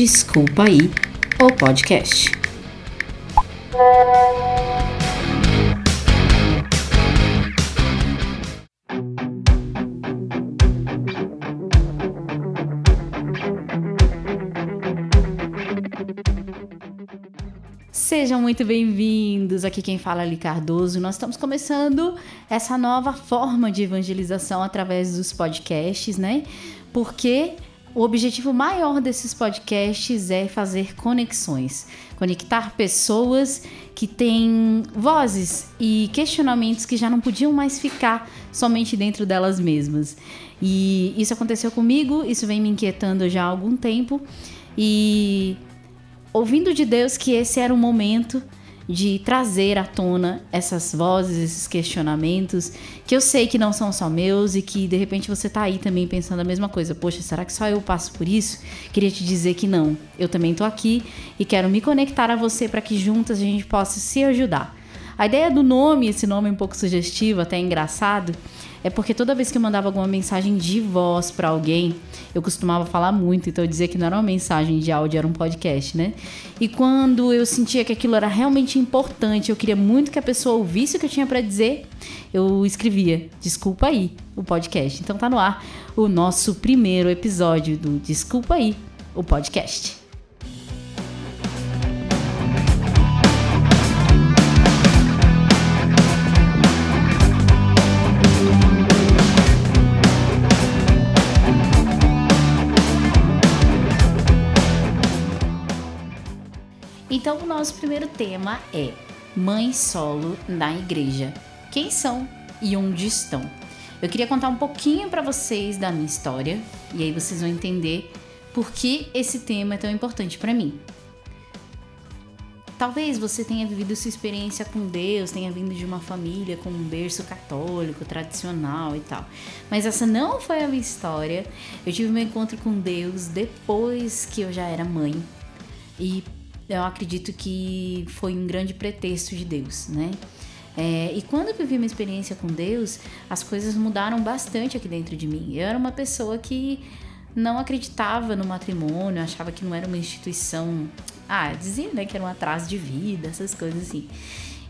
Desculpa aí, o podcast. Sejam muito bem-vindos. Aqui quem fala é Ali Cardoso. Nós estamos começando essa nova forma de evangelização através dos podcasts, né? Porque o objetivo maior desses podcasts é fazer conexões, conectar pessoas que têm vozes e questionamentos que já não podiam mais ficar somente dentro delas mesmas. E isso aconteceu comigo, isso vem me inquietando já há algum tempo e ouvindo de Deus que esse era o momento de trazer à tona essas vozes, esses questionamentos, que eu sei que não são só meus e que de repente você tá aí também pensando a mesma coisa. Poxa, será que só eu passo por isso? Queria te dizer que não. Eu também tô aqui e quero me conectar a você para que juntas a gente possa se ajudar. A ideia do nome, esse nome um pouco sugestivo, até engraçado, é porque toda vez que eu mandava alguma mensagem de voz para alguém, eu costumava falar muito, então eu dizia que não era uma mensagem de áudio, era um podcast, né? E quando eu sentia que aquilo era realmente importante, eu queria muito que a pessoa ouvisse o que eu tinha para dizer, eu escrevia, desculpa aí, o podcast. Então tá no ar o nosso primeiro episódio do Desculpa aí, o podcast. Então, o nosso primeiro tema é Mãe Solo na Igreja. Quem são e onde estão? Eu queria contar um pouquinho para vocês da minha história e aí vocês vão entender por que esse tema é tão importante para mim. Talvez você tenha vivido sua experiência com Deus, tenha vindo de uma família com um berço católico, tradicional e tal. Mas essa não foi a minha história. Eu tive meu encontro com Deus depois que eu já era mãe. E eu acredito que foi um grande pretexto de Deus, né? É, e quando eu vivi uma experiência com Deus, as coisas mudaram bastante aqui dentro de mim. Eu era uma pessoa que não acreditava no matrimônio, achava que não era uma instituição. Ah, dizia né, que era um atraso de vida, essas coisas assim.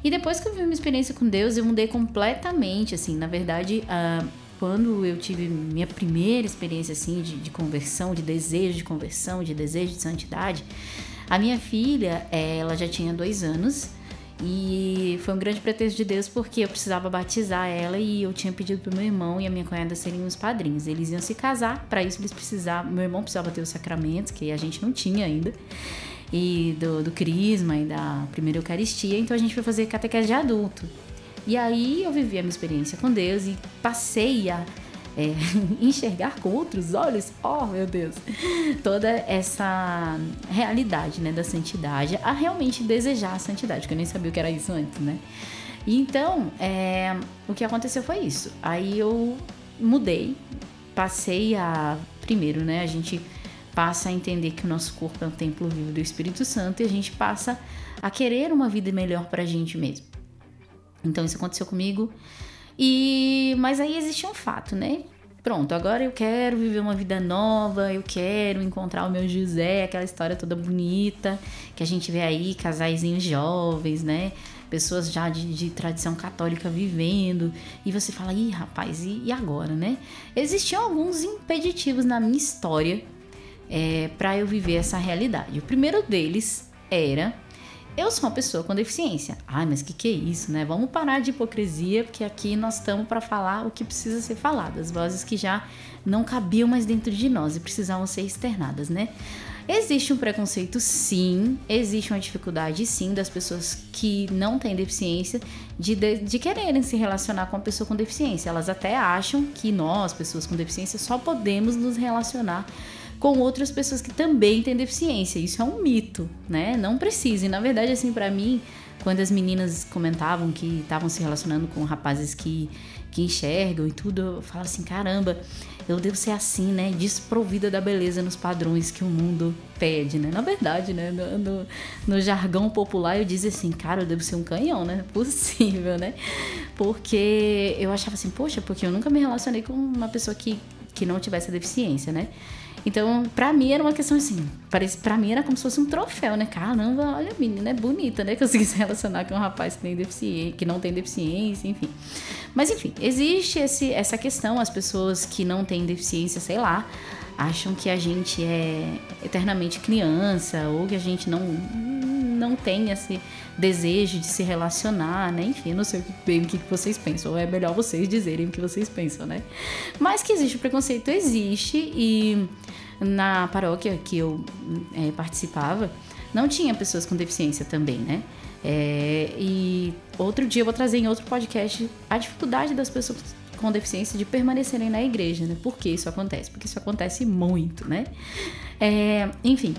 E depois que eu vivi uma experiência com Deus, eu mudei completamente, assim. Na verdade, uh, quando eu tive minha primeira experiência, assim, de, de conversão, de desejo de conversão, de desejo de santidade, a minha filha, ela já tinha dois anos e foi um grande pretexto de Deus porque eu precisava batizar ela e eu tinha pedido pro meu irmão e a minha cunhada serem os padrinhos. Eles iam se casar, para isso eles precisavam, meu irmão precisava ter os sacramentos, que a gente não tinha ainda, e do, do crisma e da primeira Eucaristia, então a gente foi fazer catequese de adulto. E aí eu vivi a minha experiência com Deus e passei a é, enxergar com outros olhos, oh meu Deus, toda essa realidade né, da santidade, a realmente desejar a santidade, que eu nem sabia o que era isso antes, né? Então, é, o que aconteceu foi isso. Aí eu mudei, passei a. Primeiro, né? A gente passa a entender que o nosso corpo é um templo vivo do Espírito Santo e a gente passa a querer uma vida melhor pra gente mesmo. Então, isso aconteceu comigo e mas aí existe um fato, né? Pronto, agora eu quero viver uma vida nova, eu quero encontrar o meu José, aquela história toda bonita que a gente vê aí, casaizinhos jovens, né? Pessoas já de, de tradição católica vivendo, e você fala, ih, rapaz, e, e agora, né? Existiam alguns impeditivos na minha história é, para eu viver essa realidade. O primeiro deles era eu sou uma pessoa com deficiência. Ai, mas que que é isso, né? Vamos parar de hipocrisia, porque aqui nós estamos para falar o que precisa ser falado, as vozes que já não cabiam mais dentro de nós e precisavam ser externadas, né? Existe um preconceito, sim, existe uma dificuldade, sim, das pessoas que não têm deficiência de, de, de, quererem se relacionar com a pessoa com deficiência. Elas até acham que nós, pessoas com deficiência, só podemos nos relacionar com outras pessoas que também têm deficiência. Isso é um mito, né? Não precisa. E na verdade, assim, para mim, quando as meninas comentavam que estavam se relacionando com rapazes que, que enxergam e tudo, eu falo assim: caramba, eu devo ser assim, né? Desprovida da beleza nos padrões que o mundo pede, né? Na verdade, né? No, no, no jargão popular eu dizia assim: cara, eu devo ser um canhão, né? Possível, né? Porque eu achava assim: poxa, porque eu nunca me relacionei com uma pessoa que, que não tivesse deficiência, né? Então, pra mim era uma questão assim, parece, pra mim era como se fosse um troféu, né? Caramba, olha a menina, é bonita, né? Conseguir se relacionar com um rapaz que, tem deficiência, que não tem deficiência, enfim. Mas enfim, existe esse, essa questão, as pessoas que não têm deficiência, sei lá, acham que a gente é eternamente criança ou que a gente não não tem esse desejo de se relacionar, né? Enfim, não sei bem o que vocês pensam, é melhor vocês dizerem o que vocês pensam, né? Mas que existe o preconceito, existe, e na paróquia que eu é, participava, não tinha pessoas com deficiência também, né? É, e outro dia eu vou trazer em outro podcast a dificuldade das pessoas com deficiência de permanecerem na igreja, né? Por que isso acontece? Porque isso acontece muito, né? É, enfim,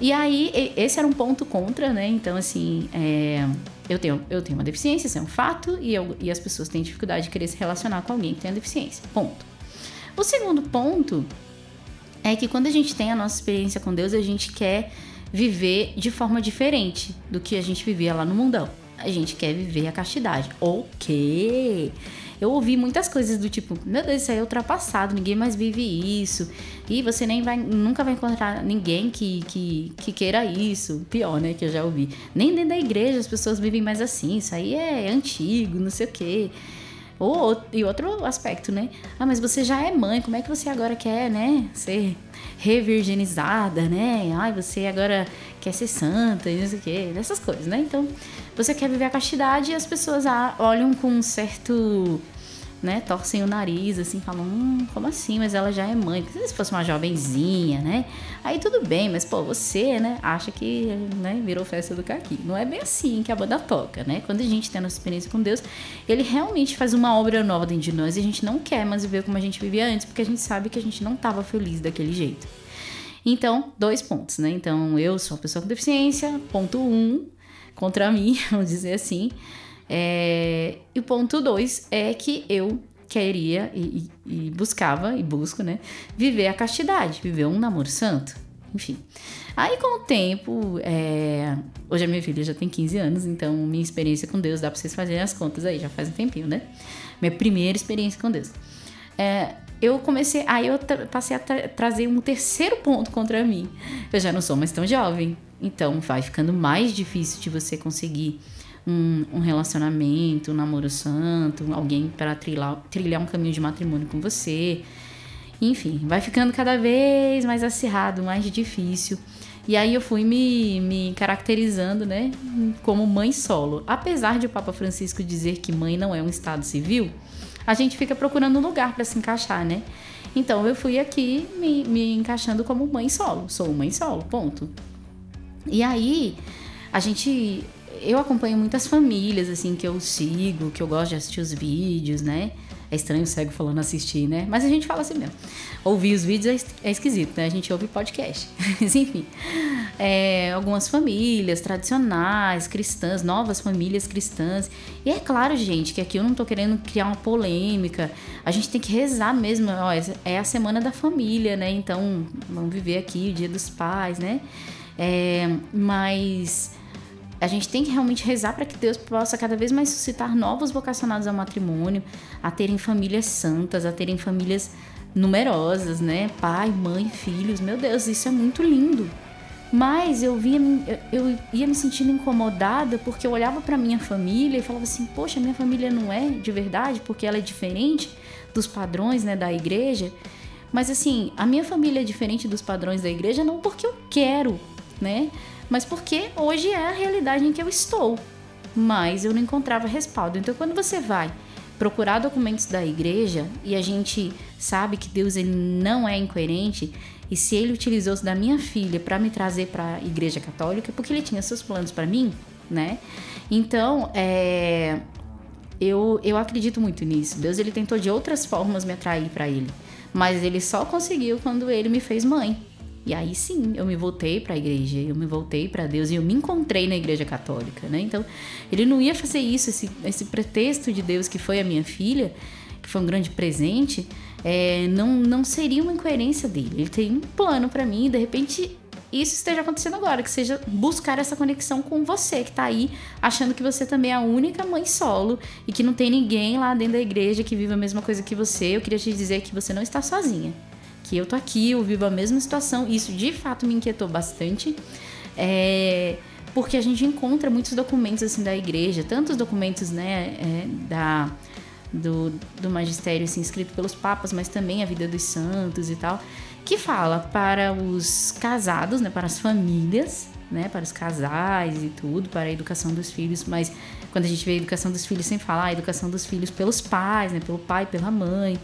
e aí, esse era um ponto contra, né? Então, assim, é, eu, tenho, eu tenho uma deficiência, isso é um fato, e, eu, e as pessoas têm dificuldade de querer se relacionar com alguém que tem deficiência. Ponto. O segundo ponto é que quando a gente tem a nossa experiência com Deus, a gente quer viver de forma diferente do que a gente vivia lá no mundão. A gente quer viver a castidade. Ok eu ouvi muitas coisas do tipo, meu Deus, isso aí é ultrapassado, ninguém mais vive isso. E você nem vai, nunca vai encontrar ninguém que, que, que queira isso. Pior, né, que eu já ouvi. Nem dentro da igreja as pessoas vivem mais assim, isso aí é antigo, não sei o quê. Ou, e outro aspecto, né? Ah, mas você já é mãe, como é que você agora quer, né? Ser revirginizada, né? Ai, você agora quer ser santa e não sei o quê, dessas coisas, né? Então, você quer viver a castidade e as pessoas olham com um certo né, torcem o nariz, assim, falam, hum, como assim? Mas ela já é mãe. Se fosse uma jovenzinha, né? Aí tudo bem, mas, pô, você, né, acha que, né, virou festa do caqui. Não é bem assim que a banda toca, né? Quando a gente tem a nossa experiência com Deus, ele realmente faz uma obra nova dentro de nós e a gente não quer mais viver como a gente vivia antes, porque a gente sabe que a gente não estava feliz daquele jeito. Então, dois pontos, né? Então, eu sou uma pessoa com deficiência, ponto um, contra mim, vamos dizer assim. É, e o ponto dois é que eu queria e, e, buscava, e busco, né? Viver a castidade, viver um namoro santo, enfim. Aí com o tempo, é... hoje a minha filha já tem 15 anos, então minha experiência com Deus, dá pra vocês fazerem as contas aí, já faz um tempinho, né? Minha primeira experiência com Deus. É, eu comecei, aí eu passei a tra trazer um terceiro ponto contra mim. Eu já não sou mais tão jovem, então vai ficando mais difícil de você conseguir um, um relacionamento, um namoro santo, alguém para trilhar, trilhar um caminho de matrimônio com você. Enfim, vai ficando cada vez mais acirrado, mais difícil. E aí eu fui me, me caracterizando, né, como mãe solo. Apesar de o Papa Francisco dizer que mãe não é um estado civil, a gente fica procurando um lugar para se encaixar, né? Então eu fui aqui me, me encaixando como mãe solo. Sou mãe solo, ponto. E aí a gente eu acompanho muitas famílias, assim, que eu sigo, que eu gosto de assistir os vídeos, né? É estranho o cego falando assistir, né? Mas a gente fala assim mesmo. Ouvir os vídeos é, é esquisito, né? A gente ouve podcast. Mas enfim. É, algumas famílias tradicionais, cristãs, novas famílias cristãs. E é claro, gente, que aqui eu não tô querendo criar uma polêmica. A gente tem que rezar mesmo. Ó, é a semana da família, né? Então, vamos viver aqui o dia dos pais, né? É, mas a gente tem que realmente rezar para que Deus possa cada vez mais suscitar novos vocacionados ao matrimônio, a terem famílias santas, a terem famílias numerosas, né? Pai, mãe, filhos. Meu Deus, isso é muito lindo. Mas eu, via, eu ia me sentindo incomodada porque eu olhava para minha família e falava assim: Poxa, minha família não é de verdade porque ela é diferente dos padrões né, da igreja. Mas assim, a minha família é diferente dos padrões da igreja não porque eu quero, né? Mas porque hoje é a realidade em que eu estou. Mas eu não encontrava respaldo. Então, quando você vai procurar documentos da igreja e a gente sabe que Deus ele não é incoerente, e se ele utilizou-se da minha filha para me trazer para a igreja católica, porque ele tinha seus planos para mim, né? Então, é, eu, eu acredito muito nisso. Deus ele tentou de outras formas me atrair para ele, mas ele só conseguiu quando ele me fez mãe. E aí sim, eu me voltei para a igreja, eu me voltei para Deus e eu me encontrei na igreja católica, né? Então, ele não ia fazer isso, esse, esse pretexto de Deus que foi a minha filha, que foi um grande presente, é, não, não seria uma incoerência dele. Ele tem um plano para mim e de repente isso esteja acontecendo agora, que seja buscar essa conexão com você que tá aí achando que você também é a única mãe solo e que não tem ninguém lá dentro da igreja que vive a mesma coisa que você. Eu queria te dizer que você não está sozinha que eu tô aqui, eu vivo a mesma situação. Isso de fato me inquietou bastante. É, porque a gente encontra muitos documentos assim da igreja, tantos documentos né, é, da, do, do magistério assim, escrito pelos papas, mas também a vida dos santos e tal, que fala para os casados, né, para as famílias, né, para os casais e tudo, para a educação dos filhos, mas quando a gente vê a educação dos filhos, sem falar a educação dos filhos pelos pais, né, pelo pai, pela mãe.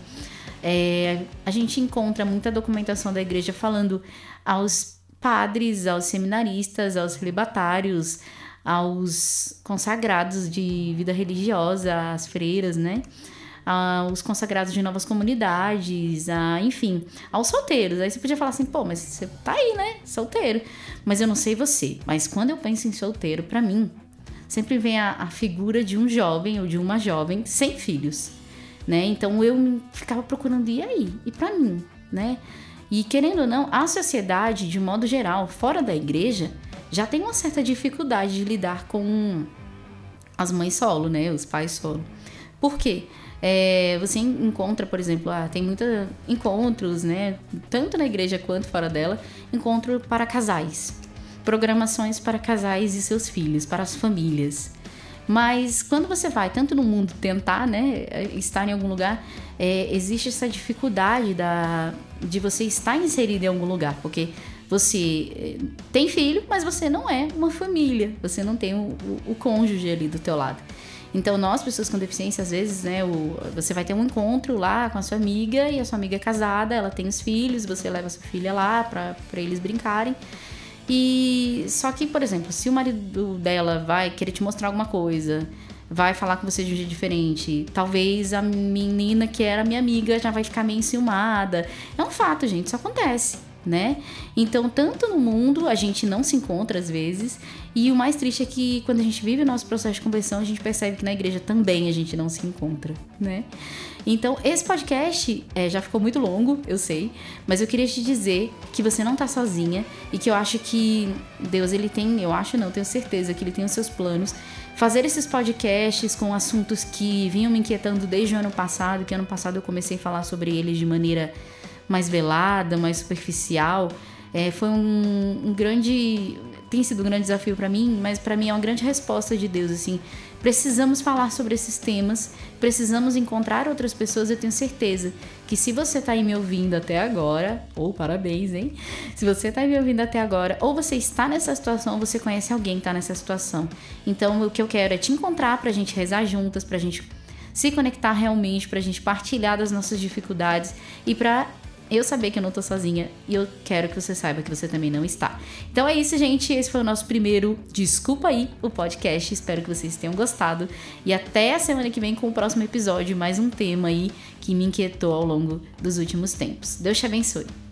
É, a gente encontra muita documentação da igreja falando aos padres, aos seminaristas, aos celibatários, aos consagrados de vida religiosa, às freiras, né? aos consagrados de novas comunidades, a, enfim, aos solteiros. Aí você podia falar assim, pô, mas você tá aí, né? Solteiro. Mas eu não sei você, mas quando eu penso em solteiro, para mim, sempre vem a, a, figura de um jovem ou de uma jovem sem filhos, né? Então eu ficava procurando, e aí? E para mim, né? E querendo ou não, a sociedade, de modo geral, fora da igreja, já tem uma certa dificuldade de lidar com as mães solo, né? Os pais solo. Por quê? É, você encontra, por exemplo, ah, tem muitos encontros, né? Tanto na igreja quanto fora dela, encontro para casais. Programações para casais e seus filhos, para as famílias. Mas quando você vai tanto no mundo tentar, né, estar em algum lugar, é, existe essa dificuldade da, de você estar inserido em algum lugar, porque você é, tem filho, mas você não é uma família, você não tem o, o, o cônjuge ali do teu lado. Então, nós, pessoas com deficiência, às vezes, né, o, você vai ter um encontro lá com a sua amiga e a sua amiga é casada, ela tem os filhos, você leva a sua filha lá para eles brincarem. E só que, por exemplo, se o marido dela vai querer te mostrar alguma coisa, vai falar com você de um jeito diferente, talvez a menina que era minha amiga já vai ficar meio enciumada. É um fato, gente, isso acontece, né? Então, tanto no mundo a gente não se encontra às vezes, e o mais triste é que quando a gente vive o nosso processo de conversão, a gente percebe que na igreja também a gente não se encontra, né? Então, esse podcast é, já ficou muito longo, eu sei, mas eu queria te dizer que você não tá sozinha e que eu acho que Deus, ele tem, eu acho não, tenho certeza que ele tem os seus planos. Fazer esses podcasts com assuntos que vinham me inquietando desde o ano passado, que ano passado eu comecei a falar sobre eles de maneira mais velada, mais superficial, é, foi um, um grande tem sido um grande desafio para mim, mas para mim é uma grande resposta de Deus, assim. Precisamos falar sobre esses temas, precisamos encontrar outras pessoas. Eu tenho certeza que se você está aí me ouvindo até agora, ou parabéns, hein? Se você está aí me ouvindo até agora, ou você está nessa situação, ou você conhece alguém que está nessa situação. Então, o que eu quero é te encontrar para a gente rezar juntas, para a gente se conectar realmente, para a gente partilhar das nossas dificuldades e para eu saber que eu não tô sozinha e eu quero que você saiba que você também não está. Então é isso, gente. Esse foi o nosso primeiro Desculpa aí, o podcast. Espero que vocês tenham gostado. E até a semana que vem com o próximo episódio, mais um tema aí que me inquietou ao longo dos últimos tempos. Deus te abençoe.